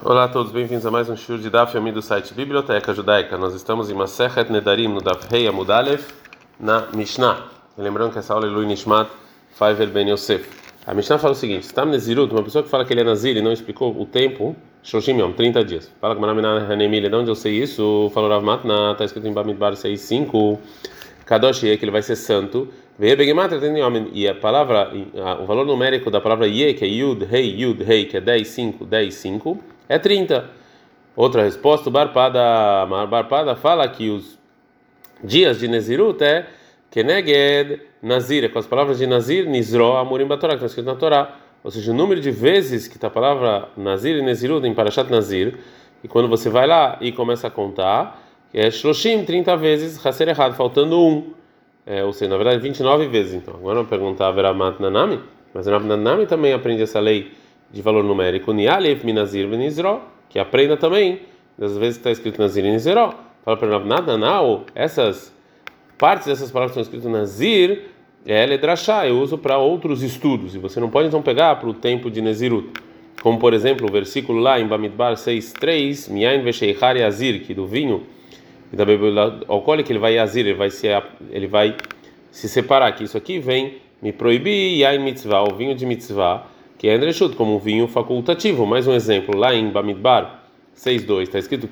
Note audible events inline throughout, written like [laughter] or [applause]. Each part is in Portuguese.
Olá a todos, bem-vindos a mais um show de Daf Yomi do site Biblioteca Judaica. Nós estamos em Masechet Nedarim, no Daf Rei Amudalef, na Mishnah. Lembrando que essa aula é Lui Nishmat Faivel Ben Yosef. A Mishnah fala o seguinte: Stam Nezirut, uma pessoa que fala que ele é Nazir e não explicou o tempo, Shoshim Yom, 30 dias. Fala que Manamina Hanemile, de onde eu sei isso? Falou Rav Matna, está escrito em Bamidbar 6.5. Kadosh que ele vai ser santo. E a palavra, o valor numérico da palavra Ye, que é Yud, Rei, Yud, Rei, que é 10, 5, 10, 5, é 30. Outra resposta, o Barpada, Barpada fala que os dias de Nezirut é Keneged Nazir, é com as palavras de Nazir, Nizro, Amurim Batorá, que está escrito na Torá. Ou seja, o número de vezes que está a palavra Nazir e Nezirut em Parashat Nazir, e quando você vai lá e começa a contar, é Shloshim, 30 vezes, Hasser errado, faltando um. É, ou seja, na verdade, 29 vezes. Então, agora eu vou perguntar Veramat Nanami, mas Nanami também aprende essa lei de valor numérico, Nialev Minazir Benizro, que aprenda também, das vezes está escrito Nazir e Nizro. Fala para Rav Nanau, essas partes dessas palavras que estão escritas Nazir, é Ledrashá, eu uso para outros estudos, e você não pode então pegar para o tempo de Nezirut. Como, por exemplo, o versículo lá em Bamidbar 6.3, Miain Vesheichar Yazir, que do vinho e da bebida alcoólica ele vai yazir, ele vai se ele vai se separar que isso aqui vem me proibir yain mitzvah, o vinho de mitzvah, que é andreshut, como um vinho facultativo. Mais um exemplo, lá em Bamidbar 6.2, está escrito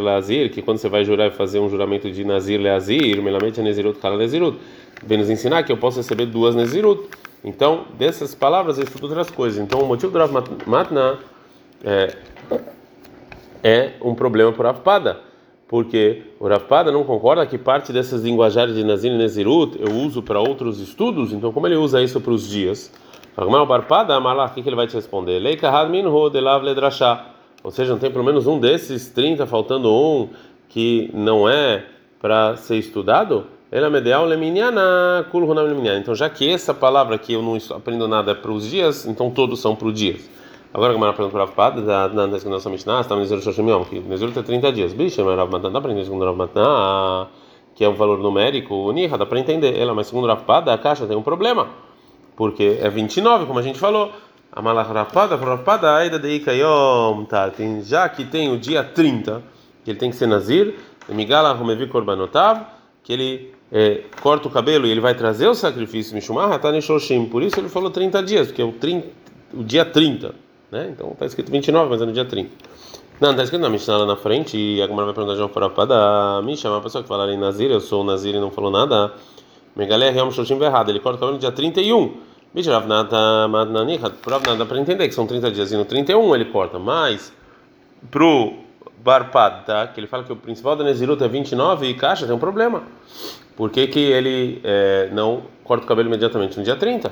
Leazir, que quando você vai jurar e fazer um juramento de Nazir Leazir, melamente é Nezirut Kala Nezirut, vem nos ensinar que eu posso receber duas Nezirut. Então, dessas palavras eu estudo outras coisas. Então, o motivo do Rav Matna é, é um problema para Avpada porque o Rapada não concorda que parte dessas linguajagens de Nazir e Nezirut eu uso para outros estudos, então como ele usa isso para os dias? O que ele vai te responder? Ou seja, não tem pelo menos um desses 30, faltando um, que não é para ser estudado? Então, já que essa palavra que eu não aprendo nada é para os dias, então todos são para os dias. Agora, como ela pergunta para o Rav da na segunda Mishnah, está no Nezir Shoshim Yom, que Nezir tem 30 dias. Bicho, mas Rav Matan dá para entender segundo Rav Matan, que é um valor numérico, Niha, dá para entender ela, mas segundo Rav a caixa tem um problema, porque é 29, como a gente falou. A Malach Rapada, Rapada, Aida de Ikayom, tá, tem, já que tem o dia 30, que ele tem que ser Nazir, Migala Romevi Korbanotav, que ele é, corta o cabelo e ele vai trazer o sacrifício Mishumah, Shoshim, por isso ele falou 30 dias, porque é o, 30, o dia 30. Né? Então está escrito 29, mas é no dia 30. Não, está escrito na Mishnah lá na frente, e a Gemara vai perguntar de uma forma da Misha, uma pessoa que falar em Nazir, eu sou o Nazir e não falou nada. Megalé realmente Shoshim errado, ele corta o cabelo no dia 31. Misha Ravnata Madnanica, nada para entender que são 30 dias e no 31 ele corta, mas pro Barpad, tá? que ele fala que o principal da Nezirut é 29 e caixa, tem um problema. Por que, que ele é, não corta o cabelo imediatamente no dia 30?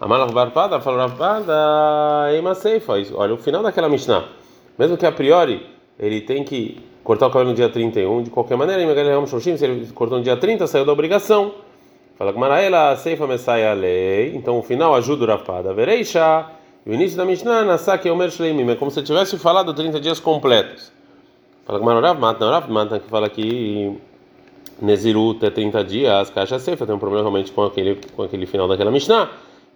Amalach Barpada falou Barpada Ema Seifa. Olha, o final daquela Mishnah, mesmo que a priori ele tem que cortar o cabelo no dia 31, de qualquer maneira, se ele cortou no dia 30, saiu da obrigação. Fala que Maraela Seifa Messiah lei. Então o final ajuda o Rapada. Vereisha. E o início da Mishnah, Nasaki Omer Shleimim, é como se tivesse falado 30 dias completos. Fala Marav Matan, Rav Matan, que fala que Nezirut é 30 dias, Caixa Seifa tem um problema realmente com aquele, com aquele final daquela Mishnah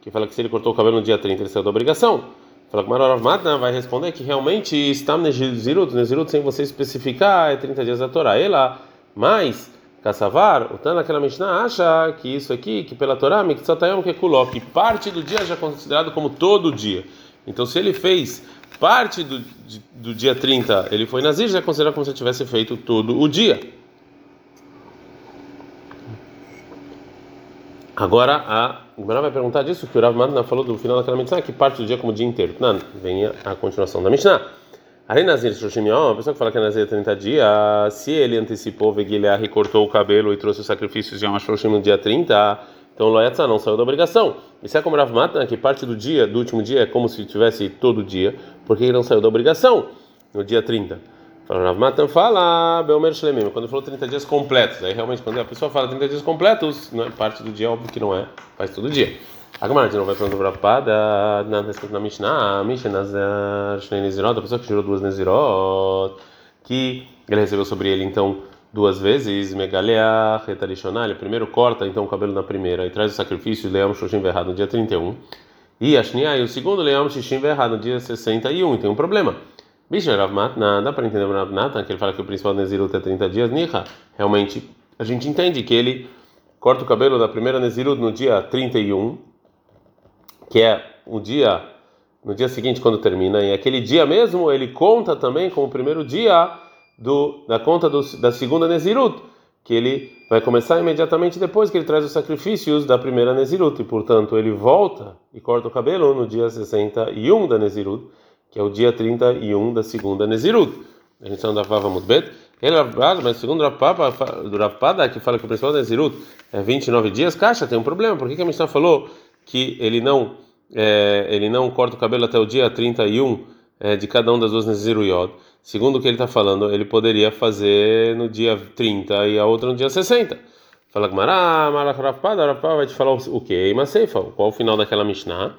que fala que se ele cortou o cabelo no dia 30, ele saiu da obrigação. Fala Marav Matna vai responder que realmente está Nezirut, Nezirut sem você especificar, é 30 dias da Torá. Ela, mas, Kassavar, o Tana naquela Mishnah acha que isso aqui, que pela Torá, Mitzatayam que Kuló, que parte do dia já é considerado como todo dia. Então, se ele fez parte do, do dia 30, ele foi Nazir, já é considerado como se tivesse feito todo o dia. Agora a Gemara vai perguntar disso que o Rav Madna falou do final daquela Mishnah, que parte do dia como dia inteiro. Não, vem a continuação da Mishnah. Aí Nazir Shoshim Yom, a pessoa que fala que é Nazir 30 dias, se ele antecipou, Veguilhar e cortou o cabelo e trouxe os sacrifícios de Yom Shoshim no dia 30, então Loyatza não saiu da obrigação. E se é como Rav Madna, que parte do dia, do último dia, é como se tivesse todo dia, porque ele não saiu da obrigação no dia 30? Rav Matan fala, Belmer Shlemim, quando falou 30 dias completos. Aí realmente, quando a pessoa fala 30 dias completos, não é parte do dia, óbvio que não é, faz todo dia. A Gemara de novo vai perguntar para Pada, nada escrito na Mishnah, Mishnah Shnei Nezirot, a pessoa que tirou duas Nezirot, que ele recebeu sobre ele então duas vezes, Megalea, Retalishonah, ele primeiro corta então o cabelo na primeira e traz o sacrifício, Leão Shoshim Verrado no dia 31. E a e o segundo Leão Shishim Verrado no dia 61, e tem um problema. Bicho, Rav Matna, dá para entender o Rav Matna, que ele fala que o principal Nezirut é 30 dias, Niha, realmente a gente entende que ele corta o cabelo da primeira Nezirut no dia 31, que é o dia, no dia seguinte quando termina, e aquele dia mesmo ele conta também como o primeiro dia do, da conta do, da segunda Nezirut, que ele vai começar imediatamente depois que ele traz os sacrifícios da primeira Nezirut, e portanto ele volta e corta o cabelo no dia 61 da Nezirut, que é o dia 31 da segunda Nezirut. A gente não dava muito bem. Ele mas segundo o Rapada, que fala que o principal da Nezirut é 29 dias, caixa, tem um problema. Por que, que a Mishnah falou que ele não, é, ele não corta o cabelo até o dia 31 é, de cada um das duas Neziruyot? Segundo o que ele está falando, ele poderia fazer no dia 30 e a outra no dia 60. Fala que Mará, Rapada, Rapada vai te falar o quê? Seifa, qual o final daquela Mishnah?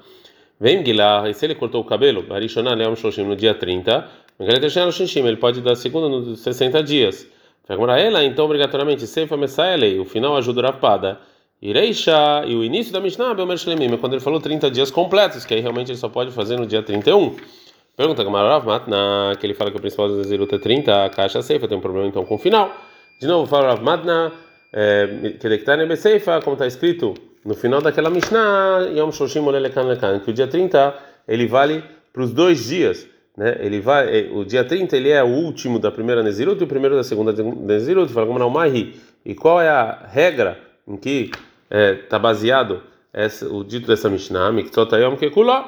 Vem Guilá, e se ele cortou o cabelo, Arishonah Leão Shoshim no dia 30, ele pode dar segunda nos 60 dias. Ela, então, obrigatoriamente, Seifa Messaelei, o final ajuda a Rapada. Ireisha, e o início da Mishnah, Belmer Shlemim, quando ele falou 30 dias completos, que aí realmente ele só pode fazer no dia 31. Pergunta Gamarav Matna, que ele fala que o principal da Zerut é 30, a caixa Seifa tem um problema então com o final. De novo, fala Rav Matna, que declara Seifa, como está escrito no final daquela Mishnah, Yom Shoshim Olelekan Lekan, que o dia 30 ele vale para os dois dias. Né? Ele vai, é, o dia 30 ele é o último da primeira Nezirut e o primeiro da segunda Nezirut. Fala não, Mahi. E qual é a regra em que está é, baseado essa, o dito dessa Mishnah? Miktotayom Kekuló.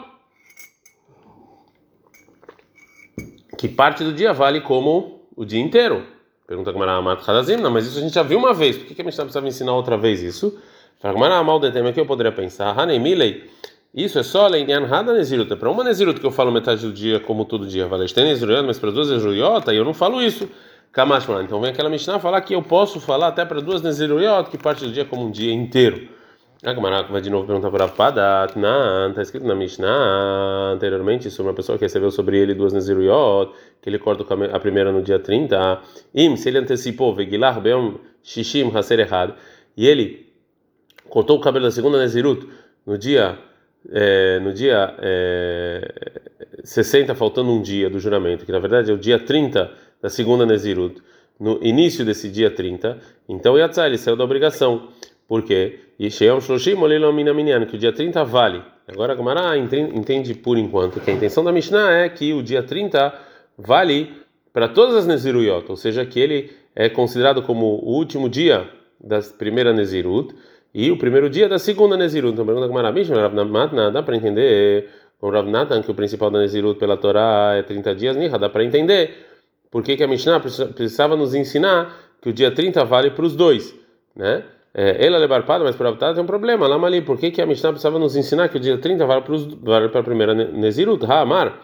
Que parte do dia vale como o dia inteiro. Pergunta era Amat Hadazim. Não, mas isso a gente já viu uma vez. Por que a Mishnah precisava ensinar outra vez isso? Fala, mal de tema que eu poderia pensar. Hanemilei. Isso é só Leinian Hada Nezirut. É para uma Nezirut que eu falo metade do dia, como todo dia. Valeste Nezirut, mas para duas Nezirut, eu não falo isso. Kamashma. Então vem aquela Mishnah falar que eu posso falar até para duas Nezirut, que parte do dia como um dia inteiro. A Gamara vai de novo perguntar para Padat. Está escrito na Mishnah anteriormente sobre uma pessoa que recebeu sobre ele duas Nezirut, que ele corta a primeira no dia 30. Im, se ele antecipou, Vegilar Beom Shishim Haser errado, e ele cortou o cabelo da segunda Nezirut no dia é, no dia é, 60, faltando um dia do juramento, que na verdade é o dia 30 da segunda Nezirut, no início desse dia 30, então Yatzah, ele saiu da obrigação. Por quê? Que o dia 30 vale. Agora a Gamara entende por enquanto que a intenção da Mishnah é que o dia 30 vale para todas as Neziruyot, ou seja, que ele é considerado como o último dia da primeira Nezirut e o primeiro dia da segunda Nezirut. Então, pergunta com Marabish, Rav dá para entender com Rav que o principal da Nezirut pela Torá é 30 dias, Niha, dá para entender por que, que a Mishnah precisava nos ensinar que o dia 30 vale para os dois, né? É, ela levar para mas Rav tem um problema. Lá ali, por que, que a Mishnah precisava nos ensinar que o dia 30 vale para, os, vale para a primeira Nezirut? Ha, Amar,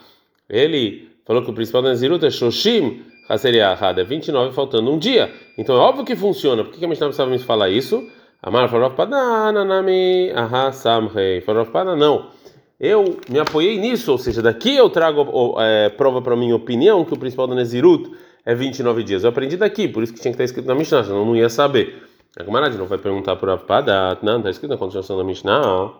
ele falou que o principal da Nezirut é Shoshim, Haseria Hada, é 29 faltando um dia. Então é óbvio que funciona. Por que, que a Mishnah precisava me falar isso? Amar Farov Padananami Aha Samrei. Farov Padan, não. Eu me apoiei nisso, ou seja, daqui eu trago é, prova para minha opinião que o principal da Nezirut é 29 dias. Eu aprendi daqui, por isso que tinha que estar escrito na Mishnah, senão eu não ia saber. A camarada não vai perguntar para o Padat, não, está escrito na continuação da Mishnah.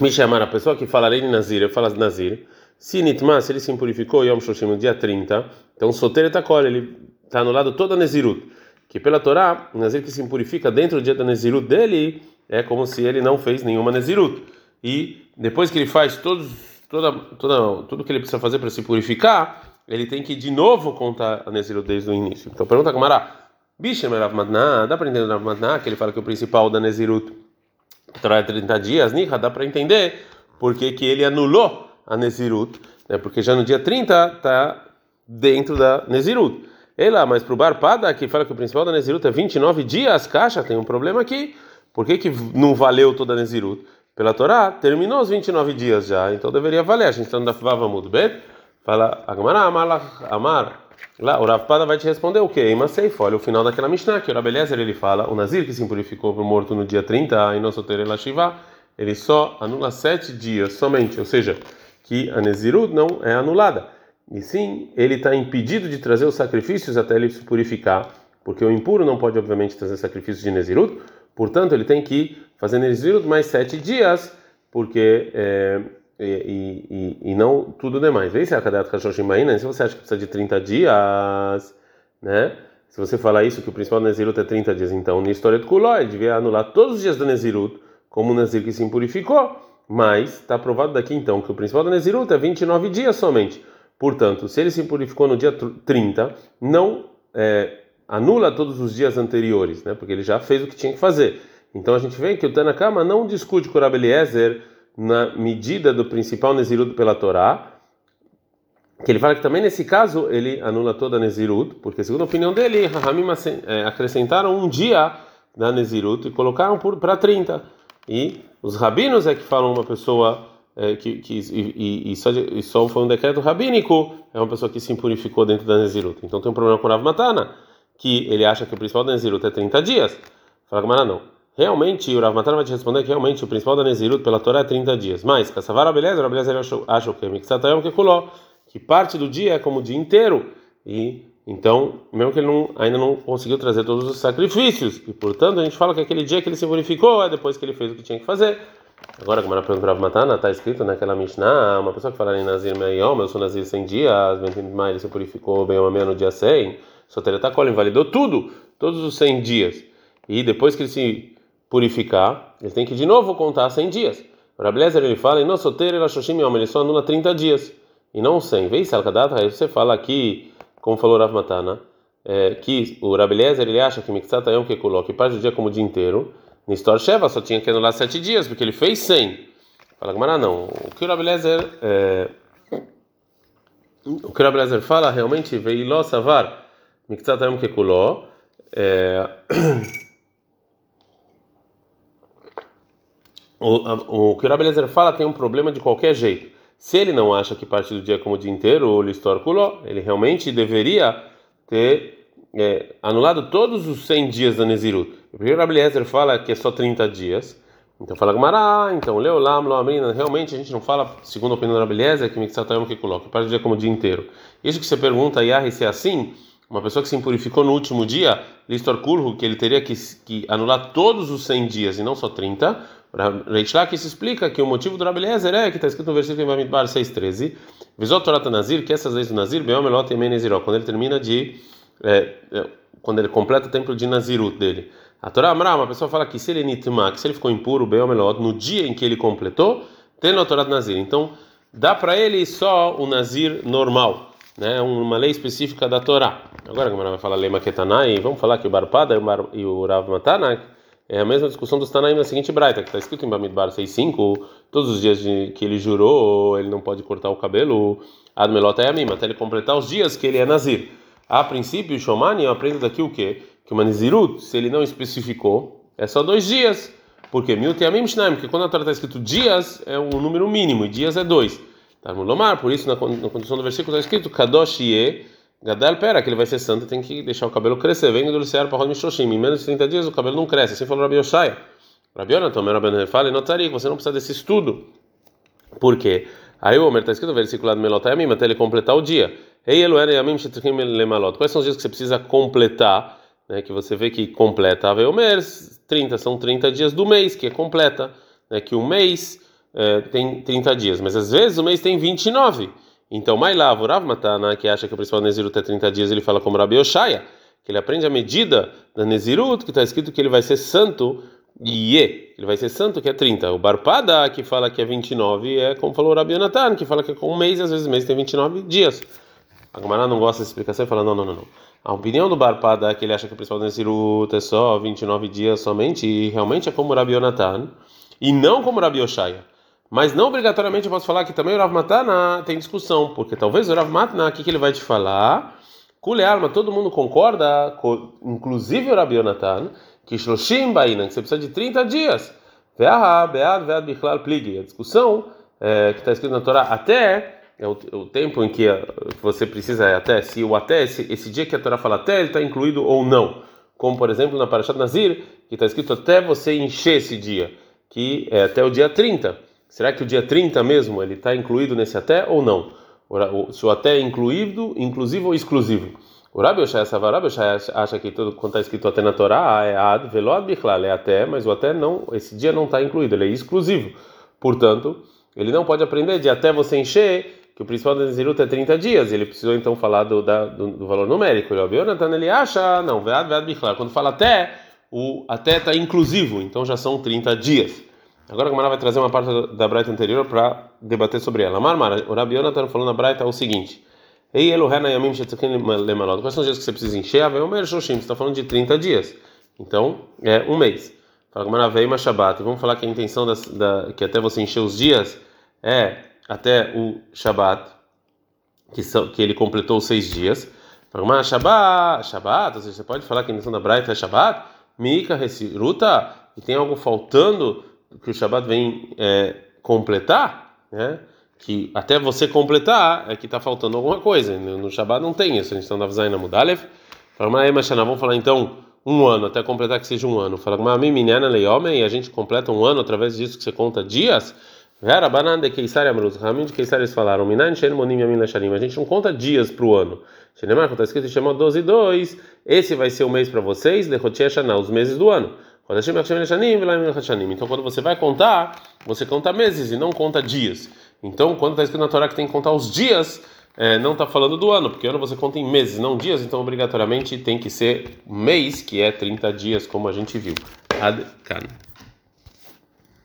Me chamar a pessoa que falarei de Nazir, eu falo Nazir. Se Nitma, se ele se impurificou Yom Shoshim no dia 30, então solteiro está ele está anulado toda a Nezirut que pela Torá, o Nazir que se impurifica dentro do dia da Nezirut dele é como se ele não fez nenhuma Nezirut. E depois que ele faz todos, toda, toda, tudo que ele precisa fazer para se purificar, ele tem que de novo contar a Nezirut desde o início. Então pergunta a Camará, Bishem Rav dá para entender Rav Madna, que ele fala que o principal da Nezirut é 30 dias, Niha, dá para entender porque que ele anulou a Nezirut, né? porque já no dia 30 está dentro da Nezirut. Ela, mas para o Barpada, que fala que o principal da Nezirut é 29 dias, caixa, tem um problema aqui. Por que, que não valeu toda a Nezirut? Pela Torá, terminou os 29 dias já, então deveria valer. A gente está no Dafvava bem? fala, Agmará, Amar, Amar. Lá, o Ravpada vai te responder o quê? Seif, olha o final daquela Mishnah, que o Rabelezer ele fala, o Nazir que se impurificou para o morto no dia 30, e não solteiro Shiva, ele só anula sete dias somente, ou seja, que a Nezirut não é anulada. E sim, ele está impedido de trazer os sacrifícios até ele se purificar, porque o impuro não pode, obviamente, trazer sacrifícios de Nezirut, portanto, ele tem que fazer Nezirut mais sete dias, porque é, e, e, e não tudo demais. Vê se a Kadat Hashoshim se você acha que precisa de 30 dias, né? Se você falar isso, que o principal Nezirut é 30 dias, então, na história do Kuló, ele devia anular todos os dias do Nezirut, como o Nezir que se impurificou. Mas está provado daqui então que o principal do Nezirut é 29 dias somente. Portanto, se ele se impurificou no dia 30, não é, anula todos os dias anteriores, né? Porque ele já fez o que tinha que fazer. Então a gente vê que o Tanakama não discute com o Rabeliezer na medida do principal Nezirut pela Torá, que ele fala que também nesse caso ele anula toda a Nezirut, porque segundo a opinião dele, Rahamim é, acrescentaram um dia da Nezirut e colocaram para 30. E os rabinos é que falam uma pessoa é, que, que e, e, só, e, só, foi um decreto rabínico, é uma pessoa que se impurificou dentro da Nezirut. Então tem um problema com o Rav Matana, que ele acha que o principal da Nezirut é 30 dias. Fala que não. Realmente, o Rav Matan vai te responder que realmente o principal da Nezirut pela Torá é 30 dias. Mas, Kassavar beleza, a beleza acha o que? Miksatayom que kuló, que parte do dia é como o dia inteiro. E então, mesmo que ele não, ainda não conseguiu trazer todos os sacrifícios, e portanto a gente fala que aquele dia que ele se purificou é depois que ele fez o que tinha que fazer. Agora, como era pergunta para Matana, está escrito naquela Mishnah, uma pessoa que fala em Nazir Meiom, eu sou Nazir 100 dias, mais ele se purificou bem uma meia no dia 100, Soteretakola invalidou tudo, todos os 100 dias. E depois que ele se purificar, ele tem que de novo contar 100 dias. Rablezer ele fala, no soter ele só anula 30 dias, e não 100. Vê salkadat, aí você fala aqui, como falou Rav Matana, é, que o Rablezer ele acha que mixat yom que coloque parte do dia como o dia inteiro, Nistor Sheva só tinha que anular 7 dias, porque ele fez 100. Fala Gamara, não. O que o Rablezer é, o que o Rablezer fala realmente veio lo savar que coloque é, [clears throat] o, o que o Rabelezer fala tem um problema de qualquer jeito. Se ele não acha que parte do dia é como o dia inteiro, o listor culó, ele realmente deveria ter é, anulado todos os 100 dias da Nezirut. O primeiro Rabelezer fala que é só 30 dias. Então fala Gamara, então Leolam, Loamrina, realmente a gente não fala, segundo a opinião do Rabelezer, que Mixatayom que coloca, parte do dia como o dia inteiro. Isso que você pergunta, Yahri, se é assim, uma pessoa que se impurificou no último dia, Listor Kulhu, que ele teria que, que anular todos os 100 dias e não só 30, Reishlak se explica que o motivo do Rabi Eliezer é que está escrito no versículo em Bamidbar 6,13 Visot Torah Nazir, que essas leis do Nazir, Beomelot e Meneziró, quando ele termina de. É, é, quando ele completa o templo de Nazirut dele. A Torá Amra, uma pessoa fala que se ele é nitma, que se ele ficou impuro, Beomelot, no dia em que ele completou, tem no Torá Nazir. Então, dá para ele só o Nazir normal, né? uma lei específica da Torá. Agora, como ela vai falar lei Maketanai, vamos falar que o Barpada e o, Rav Matanak é a mesma discussão dos Tanaim na seguinte braita, que está escrito em Bamidbar 6.5, todos os dias de, que ele jurou, ele não pode cortar o cabelo, Admelota a mima, até ele completar os dias que ele é Nazir. A princípio, o Shomani aprende daqui o quê? Que o Manizirut, se ele não especificou, é só dois dias. Porque Miut Yamim Shnaim, porque quando a Torá está escrito dias, é um número mínimo, e dias é dois. Tá, Lomar, por isso na, condição do versículo está escrito Kadosh Ye Gadal, pera, que ele vai ser santo, tem que deixar o cabelo crescer. Vem do Luciano para Rodmishoshim. Em menos de 30 dias o cabelo não cresce. Assim falou Rabi Yoshaya. Rabi Yonatan, Rabi fala, e notaria, você não precisa desse estudo. Por quê? Aí o Homer está escrito no versículo lá do Melotayamim, até ele completar o dia. Ei, Eloera Yamim Shetrichim Lemalot. Quais são os dias que você precisa completar? Né, que você vê que completa. Ave Omer, 30, são 30 dias do mês, que é completa. Né, que um mês é, tem 30 dias, mas às vezes o mês tem 29. Então, Mailav, Rav Matana, que acha que o principal Nezirut é 30 dias, ele fala como Rabi Oshaya, que ele aprende a medida da Nezirut, que está escrito que ele vai ser santo, e ele vai ser santo, que é 30. O Barpada, que fala que é 29, é como falou o Rabi que fala que é com um mês, às vezes o mês tem 29 dias. A Gamara não gosta dessa explicação e fala: não, não, não, não. A opinião do Barpada é que ele acha que o principal Nezirut é só 29 dias somente, e realmente é como o Rabi e não como o Rabi Oshaya. Mas não obrigatoriamente eu posso falar que também o Rav Matana tem discussão, porque talvez o Rav Matana, o que, que ele vai te falar? Kule Alma, todo mundo concorda, inclusive o Rabi Yonatan, que Shloshim Baina, que você precisa de 30 dias. Ve'aha, Be'ad, Ve'ad Bichlal Plig. A discussão é, que está escrito na Torá, até, é o, o tempo em que você precisa, é até, se o até, esse, esse dia que a Torá fala até, ele está incluído ou não. Como, por exemplo, na Parashat Nazir, que está escrito até você encher esse dia, que é até o dia 30. Será que o dia 30 mesmo ele está incluído nesse até ou não? Se o até é incluído, inclusivo ou exclusivo? O Rabi Oshaya Savarabi acha que tudo quando está escrito até na Torá é ad velod bichlal, é até, mas o até não, esse dia não está incluído, ele é exclusivo. Portanto, ele não pode aprender de até você encher, que o principal da Nezirut é 30 dias. Ele precisou então falar do, da, do, do valor numérico. Ele, Jonathan, ele acha, não, vead, vead, bichlal. Quando fala até, o até está inclusivo, então já são 30 dias. Agora a Gamara vai trazer uma parte da Braita anterior para debater sobre ela. Marmara, o Rabi Jonathan falou na Braita o seguinte. Ei, Elohena Yamim Shetzakin Lemalot. Quais são os dias que você precisa encher? A Veomer Shoshim. Você está falando de 30 dias. Então, é um mês. Fala Gamara Veima Shabbat. E vamos falar que a intenção das, da, que até você encher os dias é até o Shabbat, que, que ele completou os seis dias. Fala Gamara Shabbat, Shabbat. Ou seja, você pode falar que a intenção da Braita é Shabbat? Mika Resiruta. E tem algo faltando que o Shabbat vem é, completar, né? Que até você completar é que está faltando alguma coisa. No Shabbat não tem isso. A gente está na Vzaina Mudalev. Vamos falar então um ano, até completar que seja um ano. Fala, e a gente completa um ano através disso que você conta dias. De Keisar de Keisar eles falaram. A gente não conta dias para o ano. Shenemar, está escrito chama 12 e 2. Esse vai ser o mês para vocês, os meses do ano. Então, quando você vai contar, você conta meses e não conta dias. Então, quando está escrito na Torá que tem que contar os dias, é, não está falando do ano, porque ano você conta em meses, não dias, então obrigatoriamente tem que ser mês, que é 30 dias, como a gente viu. Ad -kan.